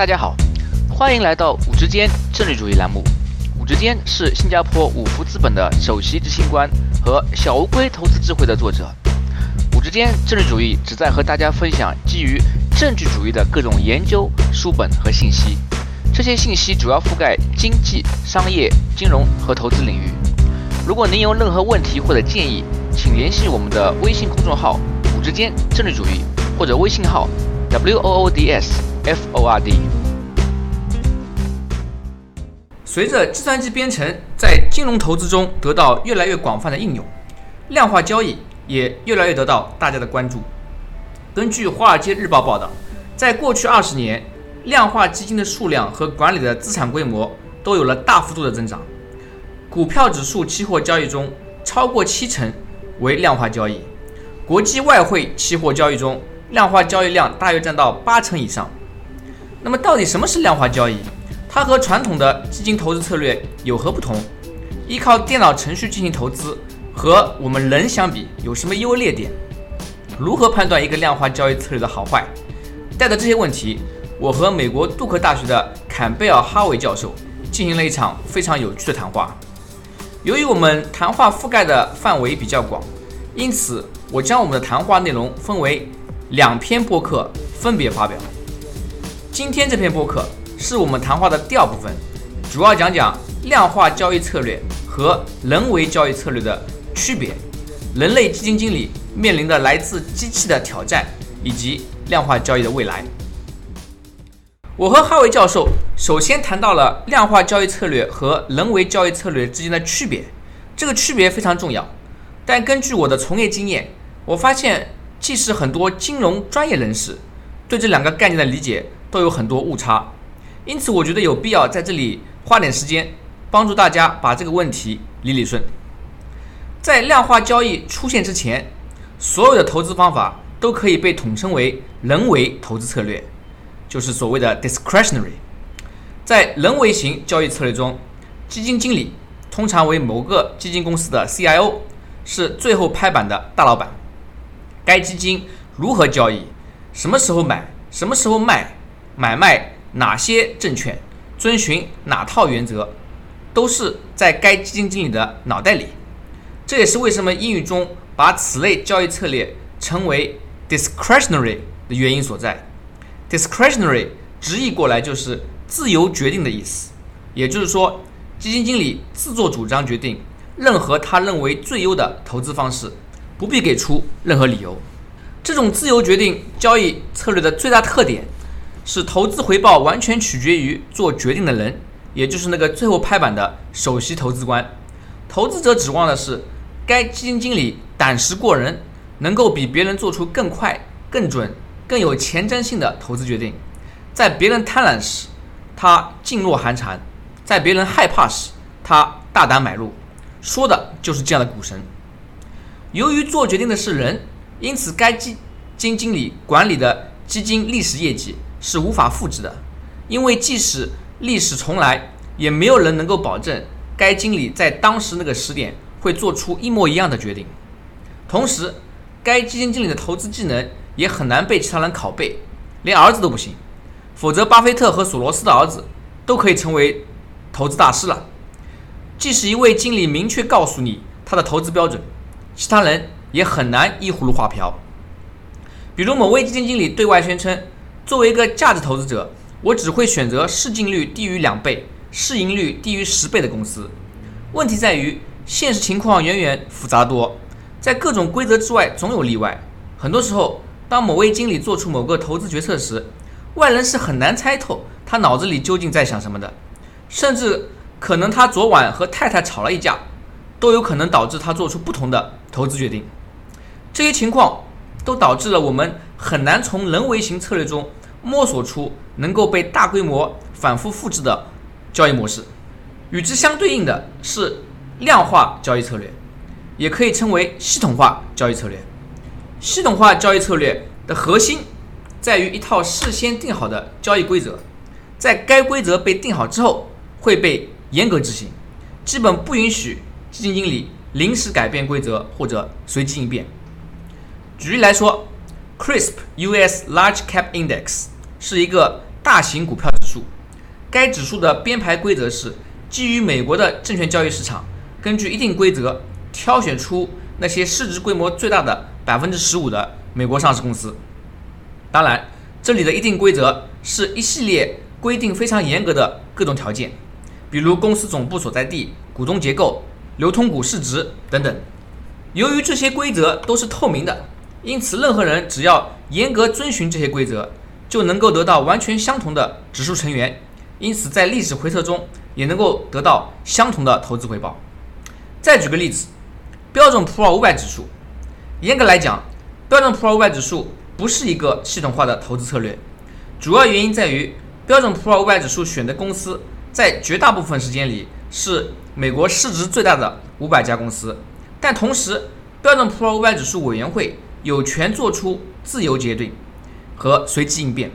大家好，欢迎来到五之间政治主义栏目。五之间是新加坡五福资本的首席执行官和小乌龟投资智慧的作者。五之间政治主义旨在和大家分享基于证据主义的各种研究书本和信息。这些信息主要覆盖经济、商业、金融和投资领域。如果您有任何问题或者建议，请联系我们的微信公众号“五之间政治主义”或者微信号 “w o o d s f o r d”。随着计算机编程在金融投资中得到越来越广泛的应用，量化交易也越来越得到大家的关注。根据《华尔街日报》报道，在过去二十年，量化基金的数量和管理的资产规模都有了大幅度的增长。股票指数期货交易中，超过七成为量化交易；国际外汇期货交易中，量化交易量大约占到八成以上。那么，到底什么是量化交易？它和传统的基金投资策略有何不同？依靠电脑程序进行投资和我们人相比有什么优劣点？如何判断一个量化交易策略的好坏？带着这些问题，我和美国杜克大学的坎贝尔·哈维教授进行了一场非常有趣的谈话。由于我们谈话覆盖的范围比较广，因此我将我们的谈话内容分为两篇播客分别发表。今天这篇播客。是我们谈话的第二部分，主要讲讲量化交易策略和人为交易策略的区别，人类基金经理面临的来自机器的挑战，以及量化交易的未来。我和哈维教授首先谈到了量化交易策略和人为交易策略之间的区别，这个区别非常重要。但根据我的从业经验，我发现即使很多金融专业人士对这两个概念的理解都有很多误差。因此，我觉得有必要在这里花点时间，帮助大家把这个问题理理顺。在量化交易出现之前，所有的投资方法都可以被统称为人为投资策略，就是所谓的 discretionary。在人为型交易策略中，基金经理通常为某个基金公司的 CIO，是最后拍板的大老板。该基金如何交易，什么时候买，什么时候卖，买卖。哪些证券遵循哪套原则，都是在该基金经理的脑袋里。这也是为什么英语中把此类交易策略称为 discretionary 的原因所在。discretionary 直译过来就是自由决定的意思，也就是说，基金经理自作主张决定任何他认为最优的投资方式，不必给出任何理由。这种自由决定交易策略的最大特点。是投资回报完全取决于做决定的人，也就是那个最后拍板的首席投资官。投资者指望的是该基金经理胆识过人，能够比别人做出更快、更准、更有前瞻性的投资决定。在别人贪婪时，他噤若寒蝉；在别人害怕时，他大胆买入。说的就是这样的股神。由于做决定的是人，因此该基金经理管理的基金历史业绩。是无法复制的，因为即使历史重来，也没有人能够保证该经理在当时那个时点会做出一模一样的决定。同时，该基金经理的投资技能也很难被其他人拷贝，连儿子都不行。否则，巴菲特和索罗斯的儿子都可以成为投资大师了。即使一位经理明确告诉你他的投资标准，其他人也很难依葫芦画瓢。比如，某位基金经理对外宣称。作为一个价值投资者，我只会选择市净率低于两倍、市盈率低于十倍的公司。问题在于，现实情况远远复杂多，在各种规则之外总有例外。很多时候，当某位经理做出某个投资决策时，外人是很难猜透他脑子里究竟在想什么的，甚至可能他昨晚和太太吵了一架，都有可能导致他做出不同的投资决定。这些情况都导致了我们很难从人为型策略中。摸索出能够被大规模反复复制的交易模式，与之相对应的是量化交易策略，也可以称为系统化交易策略。系统化交易策略的核心在于一套事先定好的交易规则，在该规则被定好之后会被严格执行，基本不允许基金经理临时改变规则或者随机应变。举例来说。，CRISP US Large Cap Index 是一个大型股票指数。该指数的编排规则是基于美国的证券交易市场，根据一定规则挑选出那些市值规模最大的百分之十五的美国上市公司。当然，这里的一定规则是一系列规定非常严格的各种条件，比如公司总部所在地、股东结构、流通股市值等等。由于这些规则都是透明的，因此任何人只要严格遵循这些规则，就能够得到完全相同的指数成员。因此，在历史回测中也能够得到相同的投资回报。再举个例子，标准普尔五百指数。严格来讲，标准普尔五百指数不是一个系统化的投资策略。主要原因在于，标准普尔五百指数选的公司在绝大部分时间里是美国市值最大的五百家公司，但同时，标准普尔五百指数委员会有权做出自由决定和随机应变。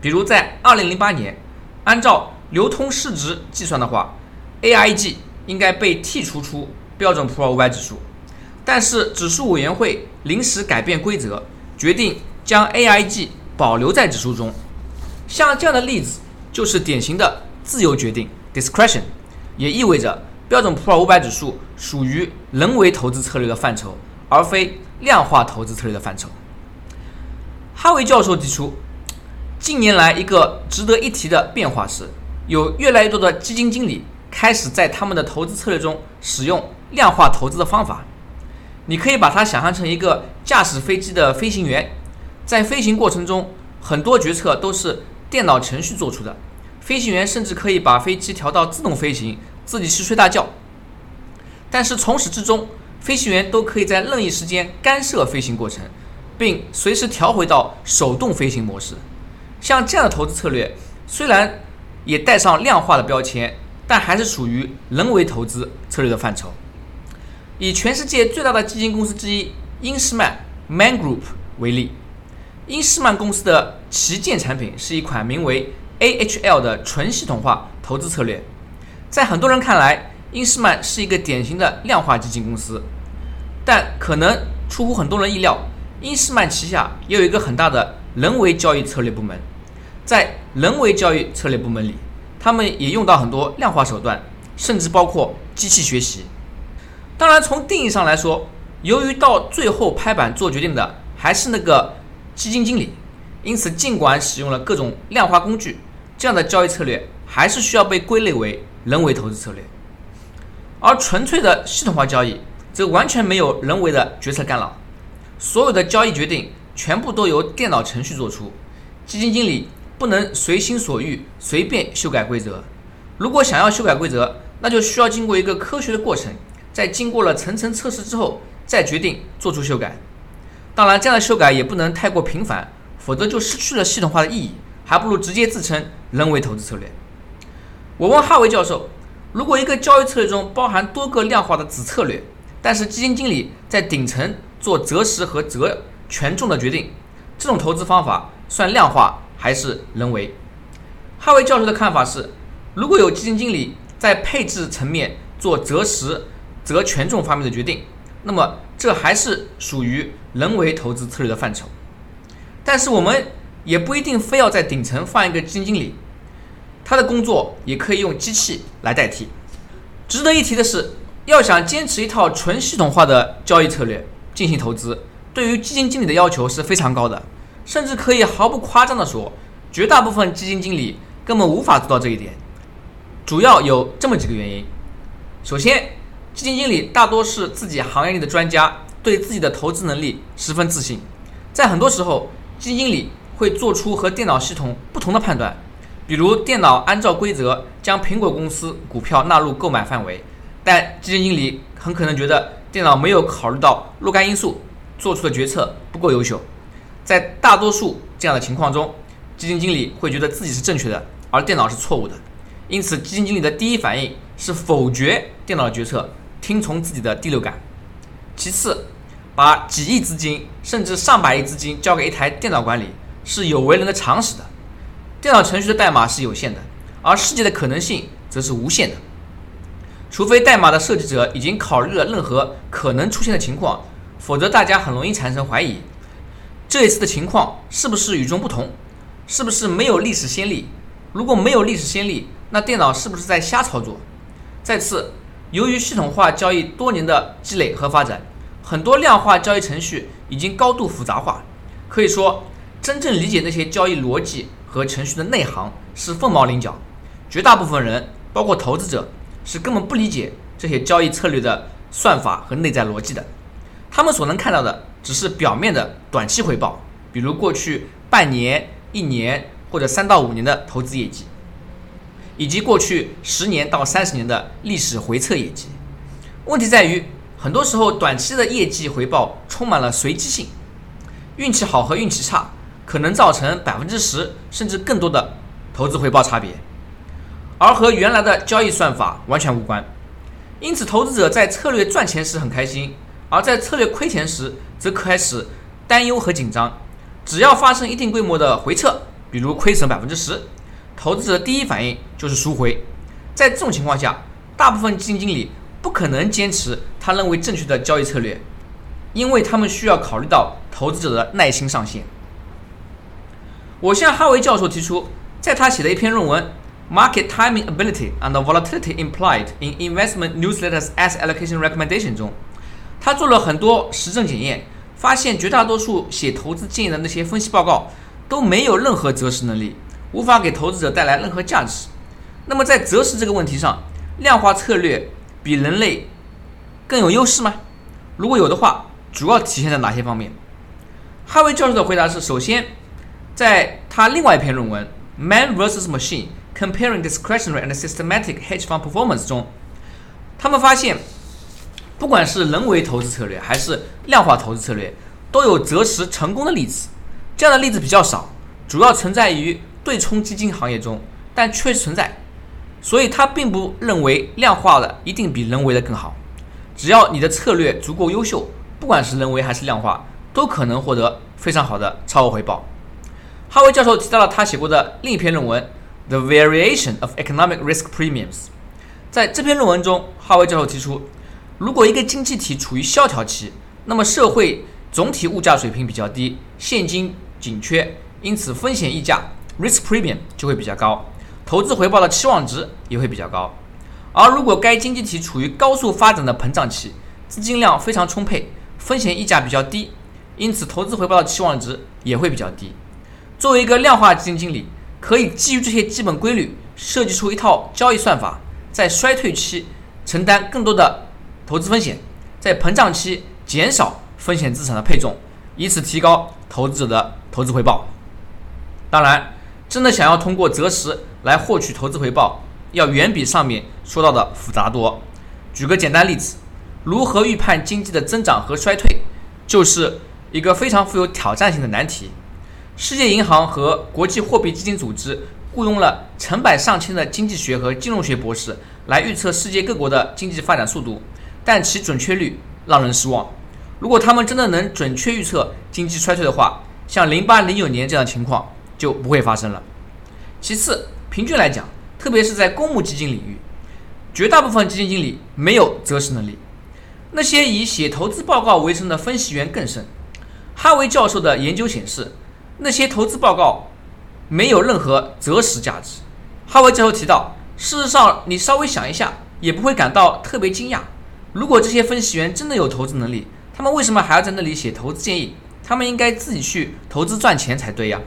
比如在2008年。按照流通市值计算的话，AIG 应该被剔除出标准普尔五百指数，但是指数委员会临时改变规则，决定将 AIG 保留在指数中。像这样的例子就是典型的自由决定 （discretion），也意味着标准普尔五百指数属于人为投资策略的范畴，而非量化投资策略的范畴。哈维教授提出。近年来，一个值得一提的变化是，有越来越多的基金经理开始在他们的投资策略中使用量化投资的方法。你可以把它想象成一个驾驶飞机的飞行员，在飞行过程中，很多决策都是电脑程序做出的。飞行员甚至可以把飞机调到自动飞行，自己去睡大觉。但是从始至终，飞行员都可以在任意时间干涉飞行过程，并随时调回到手动飞行模式。像这样的投资策略，虽然也带上量化的标签，但还是属于人为投资策略的范畴。以全世界最大的基金公司之一英诗曼 （Man Group） 为例，英诗曼公司的旗舰产品是一款名为 AHL 的纯系统化投资策略。在很多人看来，英诗曼是一个典型的量化基金公司，但可能出乎很多人意料，英诗曼旗下也有一个很大的人为交易策略部门。在人为交易策略部门里，他们也用到很多量化手段，甚至包括机器学习。当然，从定义上来说，由于到最后拍板做决定的还是那个基金经理，因此尽管使用了各种量化工具，这样的交易策略还是需要被归类为人为投资策略。而纯粹的系统化交易则完全没有人为的决策干扰，所有的交易决定全部都由电脑程序做出，基金经理。不能随心所欲随便修改规则。如果想要修改规则，那就需要经过一个科学的过程，在经过了层层测试之后，再决定做出修改。当然，这样的修改也不能太过频繁，否则就失去了系统化的意义，还不如直接自称人为投资策略。我问哈维教授，如果一个交易策略中包含多个量化的子策略，但是基金经理在顶层做择时和择权重的决定，这种投资方法算量化？还是人为。哈维教授的看法是，如果有基金经理在配置层面做择时、择权重方面的决定，那么这还是属于人为投资策略的范畴。但是我们也不一定非要在顶层放一个基金经理，他的工作也可以用机器来代替。值得一提的是，要想坚持一套纯系统化的交易策略进行投资，对于基金经理的要求是非常高的。甚至可以毫不夸张地说，绝大部分基金经理根本无法做到这一点。主要有这么几个原因：首先，基金经理大多是自己行业里的专家，对自己的投资能力十分自信。在很多时候，基金经理会做出和电脑系统不同的判断，比如电脑按照规则将苹果公司股票纳入购买范围，但基金经理很可能觉得电脑没有考虑到若干因素，做出的决策不够优秀。在大多数这样的情况中，基金经理会觉得自己是正确的，而电脑是错误的。因此，基金经理的第一反应是否决电脑的决策，听从自己的第六感。其次，把几亿资金甚至上百亿资金交给一台电脑管理是有违人的常识的。电脑程序的代码是有限的，而世界的可能性则是无限的。除非代码的设计者已经考虑了任何可能出现的情况，否则大家很容易产生怀疑。这一次的情况是不是与众不同？是不是没有历史先例？如果没有历史先例，那电脑是不是在瞎操作？再次，由于系统化交易多年的积累和发展，很多量化交易程序已经高度复杂化。可以说，真正理解那些交易逻辑和程序的内行是凤毛麟角。绝大部分人，包括投资者，是根本不理解这些交易策略的算法和内在逻辑的。他们所能看到的只是表面的短期回报，比如过去半年、一年或者三到五年的投资业绩，以及过去十年到三十年的历史回测业绩。问题在于，很多时候短期的业绩回报充满了随机性，运气好和运气差可能造成百分之十甚至更多的投资回报差别。而和原来的交易算法完全无关，因此投资者在策略赚钱时很开心，而在策略亏钱时则开始担忧和紧张。只要发生一定规模的回撤，比如亏损百分之十，投资者第一反应就是赎回。在这种情况下，大部分基金经理不可能坚持他认为正确的交易策略，因为他们需要考虑到投资者的耐心上限。我向哈维教授提出，在他写的一篇论文。Market timing ability and volatility implied in investment newsletters as allocation recommendation 中，他做了很多实证检验，发现绝大多数写投资建议的那些分析报告都没有任何择时能力，无法给投资者带来任何价值。那么在择时这个问题上，量化策略比人类更有优势吗？如果有的话，主要体现在哪些方面？哈维教授的回答是：首先，在他另外一篇论文《Man vs Machine》。Comparing discretionary and systematic hedge fund performance 中，他们发现，不管是人为投资策略还是量化投资策略，都有择时成功的例子。这样的例子比较少，主要存在于对冲基金行业中，但确实存在。所以他并不认为量化的一定比人为的更好。只要你的策略足够优秀，不管是人为还是量化，都可能获得非常好的超额回报。哈维教授提到了他写过的另一篇论文。The variation of economic risk premiums，在这篇论文中，哈维教授提出，如果一个经济体处于萧条期，那么社会总体物价水平比较低，现金紧缺，因此风险溢价 （risk premium） 就会比较高，投资回报的期望值也会比较高。而如果该经济体处于高速发展的膨胀期，资金量非常充沛，风险溢价比较低，因此投资回报的期望值也会比较低。作为一个量化基金经理，可以基于这些基本规律设计出一套交易算法，在衰退期承担更多的投资风险，在膨胀期减少风险资产的配重，以此提高投资者的投资回报。当然，真的想要通过择时来获取投资回报，要远比上面说到的复杂多。举个简单例子，如何预判经济的增长和衰退，就是一个非常富有挑战性的难题。世界银行和国际货币基金组织雇佣了成百上千的经济学和金融学博士来预测世界各国的经济发展速度，但其准确率让人失望。如果他们真的能准确预测经济衰退的话，像零八零九年这样的情况就不会发生了。其次，平均来讲，特别是在公募基金领域，绝大部分基金经理没有择时能力。那些以写投资报告为生的分析员更甚。哈维教授的研究显示。那些投资报告没有任何择时价值。哈维教授提到，事实上，你稍微想一下，也不会感到特别惊讶。如果这些分析员真的有投资能力，他们为什么还要在那里写投资建议？他们应该自己去投资赚钱才对呀。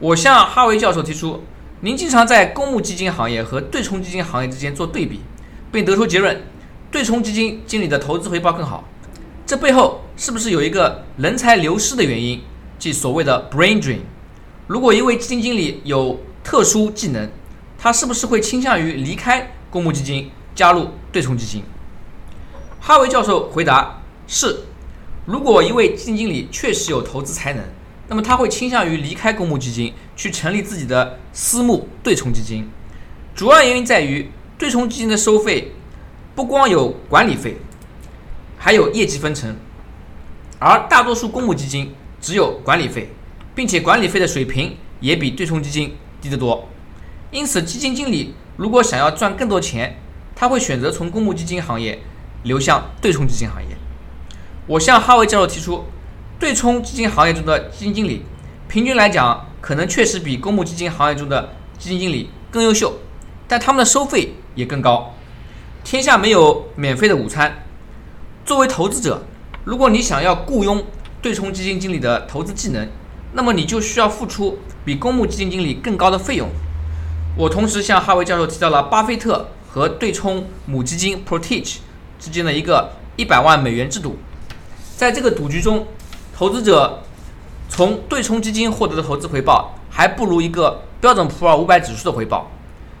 我向哈维教授提出，您经常在公募基金行业和对冲基金行业之间做对比，并得出结论：对冲基金经理的投资回报更好。这背后是不是有一个人才流失的原因？即所谓的 brain drain。如果一位基金经理有特殊技能，他是不是会倾向于离开公募基金，加入对冲基金？哈维教授回答是：如果一位基金经理确实有投资才能，那么他会倾向于离开公募基金，去成立自己的私募对冲基金。主要原因在于，对冲基金的收费不光有管理费，还有业绩分成，而大多数公募基金。只有管理费，并且管理费的水平也比对冲基金低得多。因此，基金经理如果想要赚更多钱，他会选择从公募基金行业流向对冲基金行业。我向哈维教授提出，对冲基金行业中的基金经理平均来讲可能确实比公募基金行业中的基金经理更优秀，但他们的收费也更高。天下没有免费的午餐。作为投资者，如果你想要雇佣对冲基金经理的投资技能，那么你就需要付出比公募基金经理更高的费用。我同时向哈维教授提到了巴菲特和对冲母基金 Protege 之间的一个一百万美元制度。在这个赌局中，投资者从对冲基金获得的投资回报还不如一个标准普尔五百指数的回报。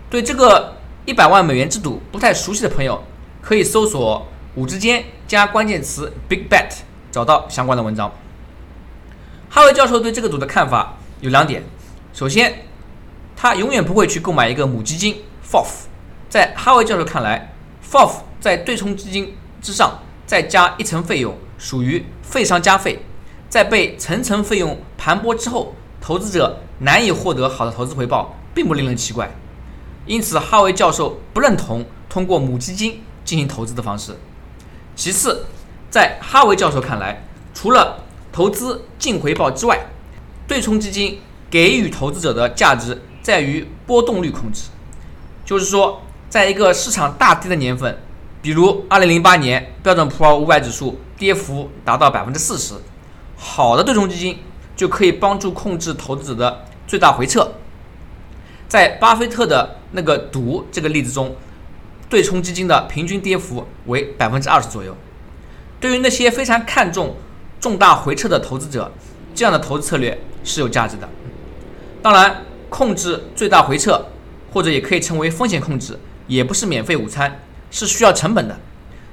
对这个一百万美元制度不太熟悉的朋友，可以搜索“五之间”加关键词 “big bet”，找到相关的文章。哈维教授对这个赌的看法有两点：首先，他永远不会去购买一个母基金 FOF。在哈维教授看来，FOF 在对冲基金之上再加一层费用，属于费上加费，在被层层费用盘剥之后，投资者难以获得好的投资回报，并不令人奇怪。因此，哈维教授不认同通过母基金进行投资的方式。其次，在哈维教授看来，除了投资净回报之外，对冲基金给予投资者的价值在于波动率控制。就是说，在一个市场大跌的年份，比如2008年标准普尔500指数跌幅达到百分之四十，好的对冲基金就可以帮助控制投资者的最大回撤。在巴菲特的那个赌这个例子中，对冲基金的平均跌幅为百分之二十左右。对于那些非常看重重大回撤的投资者，这样的投资策略是有价值的。当然，控制最大回撤，或者也可以称为风险控制，也不是免费午餐，是需要成本的。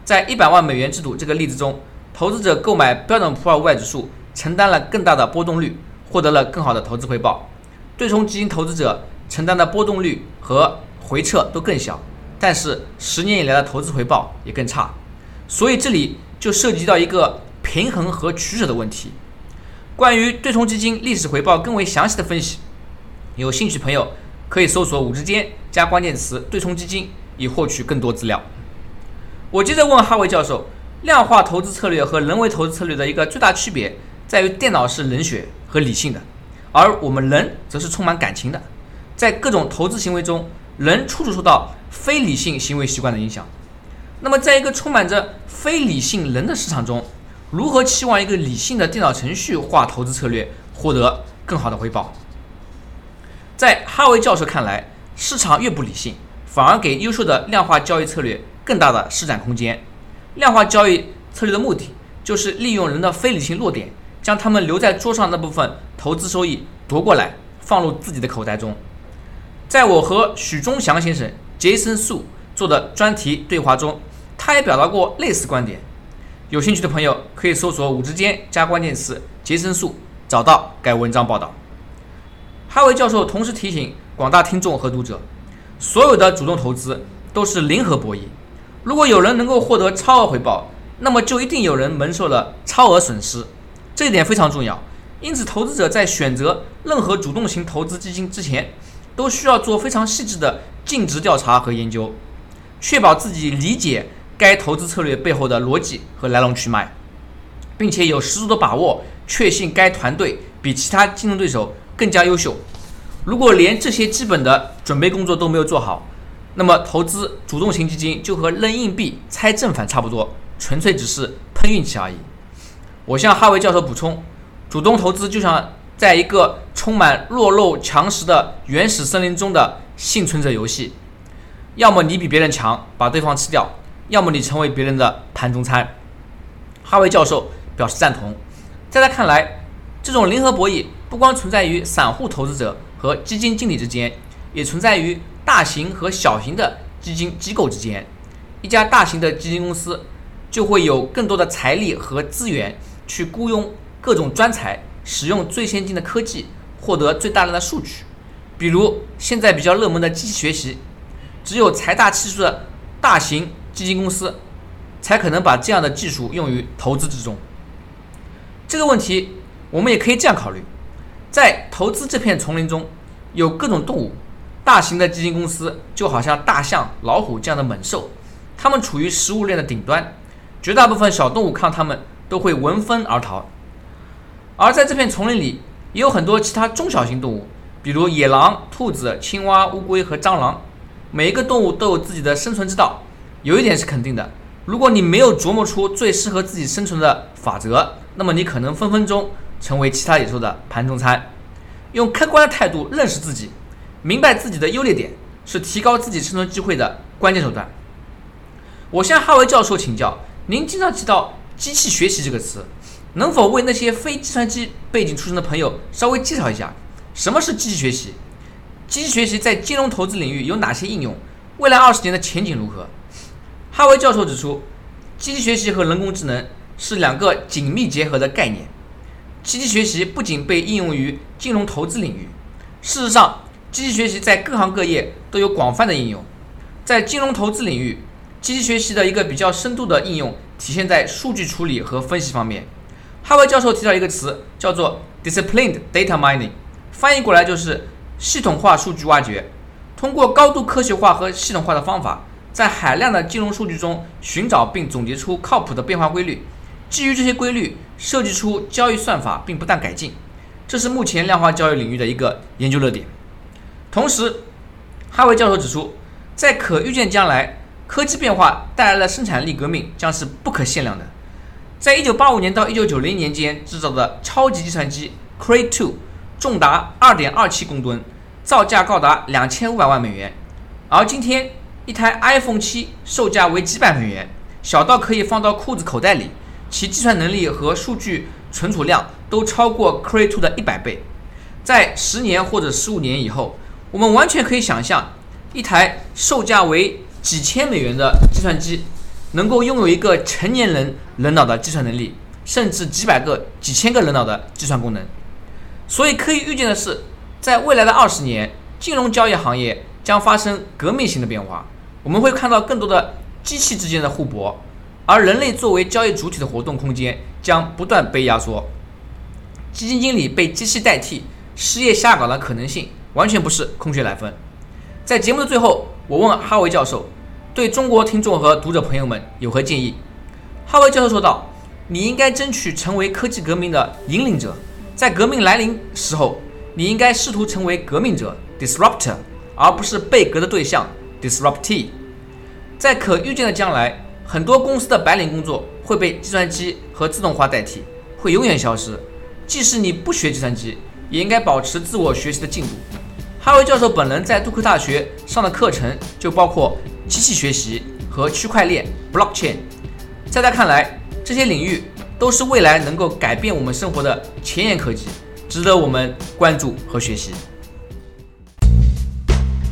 在一百万美元制度这个例子中，投资者购买标准普尔五百指数，承担了更大的波动率，获得了更好的投资回报。对冲基金投资者承担的波动率和回撤都更小，但是十年以来的投资回报也更差。所以这里就涉及到一个。平衡和取舍的问题。关于对冲基金历史回报更为详细的分析，有兴趣朋友可以搜索“五之间”加关键词“对冲基金”以获取更多资料。我接着问哈维教授：量化投资策略和人为投资策略的一个最大区别在于，电脑是冷血和理性的，而我们人则是充满感情的。在各种投资行为中，人处处受到非理性行为习惯的影响。那么，在一个充满着非理性人的市场中，如何期望一个理性的电脑程序化投资策略获得更好的回报？在哈维教授看来，市场越不理性，反而给优秀的量化交易策略更大的施展空间。量化交易策略的目的就是利用人的非理性弱点，将他们留在桌上那部分投资收益夺过来，放入自己的口袋中。在我和许忠祥先生、杰森素做的专题对话中，他也表达过类似观点。有兴趣的朋友可以搜索“五之间”加关键词“杰森素”，找到该文章报道。哈维教授同时提醒广大听众和读者，所有的主动投资都是零和博弈。如果有人能够获得超额回报，那么就一定有人蒙受了超额损失，这一点非常重要。因此，投资者在选择任何主动型投资基金之前，都需要做非常细致的尽职调查和研究，确保自己理解。该投资策略背后的逻辑和来龙去脉，并且有十足的把握，确信该团队比其他竞争对手更加优秀。如果连这些基本的准备工作都没有做好，那么投资主动型基金就和扔硬币猜正反差不多，纯粹只是碰运气而已。我向哈维教授补充，主动投资就像在一个充满弱肉强食的原始森林中的幸存者游戏，要么你比别人强，把对方吃掉。要么你成为别人的盘中餐，哈维教授表示赞同。在他看来，这种零和博弈不光存在于散户投资者和基金经理之间，也存在于大型和小型的基金机构之间。一家大型的基金公司就会有更多的财力和资源去雇佣各种专才，使用最先进的科技，获得最大量的数据。比如现在比较热门的机器学习，只有财大气粗的大型。基金公司才可能把这样的技术用于投资之中。这个问题我们也可以这样考虑：在投资这片丛林中，有各种动物，大型的基金公司就好像大象、老虎这样的猛兽，它们处于食物链的顶端，绝大部分小动物看它们都会闻风而逃。而在这片丛林里，也有很多其他中小型动物，比如野狼、兔子、青蛙、乌龟和蟑螂。每一个动物都有自己的生存之道。有一点是肯定的，如果你没有琢磨出最适合自己生存的法则，那么你可能分分钟成为其他野兽的盘中餐。用客观的态度认识自己，明白自己的优劣点，是提高自己生存机会的关键手段。我向哈维教授请教，您经常提到“机器学习”这个词，能否为那些非计算机背景出身的朋友稍微介绍一下，什么是机器学习？机器学习在金融投资领域有哪些应用？未来二十年的前景如何？哈维教授指出，机器学习和人工智能是两个紧密结合的概念。机器学习不仅被应用于金融投资领域，事实上，机器学习在各行各业都有广泛的应用。在金融投资领域，机器学习的一个比较深度的应用体现在数据处理和分析方面。哈维教授提到一个词，叫做 “disciplined data mining”，翻译过来就是系统化数据挖掘。通过高度科学化和系统化的方法。在海量的金融数据中寻找并总结出靠谱的变化规律，基于这些规律设计出交易算法并不断改进，这是目前量化交易领域的一个研究热点。同时，哈维教授指出，在可预见将来，科技变化带来的生产力革命将是不可限量的。在1985年到1990年间制造的超级计算机 Cray 2重达2.27公吨，造价高达2500万美元，而今天。一台 iPhone 七售价为几百美元，小到可以放到裤子口袋里，其计算能力和数据存储量都超过 Cray 2的一百倍。在十年或者十五年以后，我们完全可以想象，一台售价为几千美元的计算机，能够拥有一个成年人人脑的计算能力，甚至几百个、几千个人脑的计算功能。所以可以预见的是，在未来的二十年，金融交易行业。将发生革命性的变化，我们会看到更多的机器之间的互搏，而人类作为交易主体的活动空间将不断被压缩。基金经理被机器代替、失业下岗的可能性完全不是空穴来风。在节目的最后，我问哈维教授，对中国听众和读者朋友们有何建议？哈维教授说道：“你应该争取成为科技革命的引领者，在革命来临时候，你应该试图成为革命者 （disruptor）。”而不是被革的对象，disruptee。在可预见的将来，很多公司的白领工作会被计算机和自动化代替，会永远消失。即使你不学计算机，也应该保持自我学习的进度。哈维教授本人在杜克大学上的课程就包括机器学习和区块链 （blockchain）。在他看来，这些领域都是未来能够改变我们生活的前沿科技，值得我们关注和学习。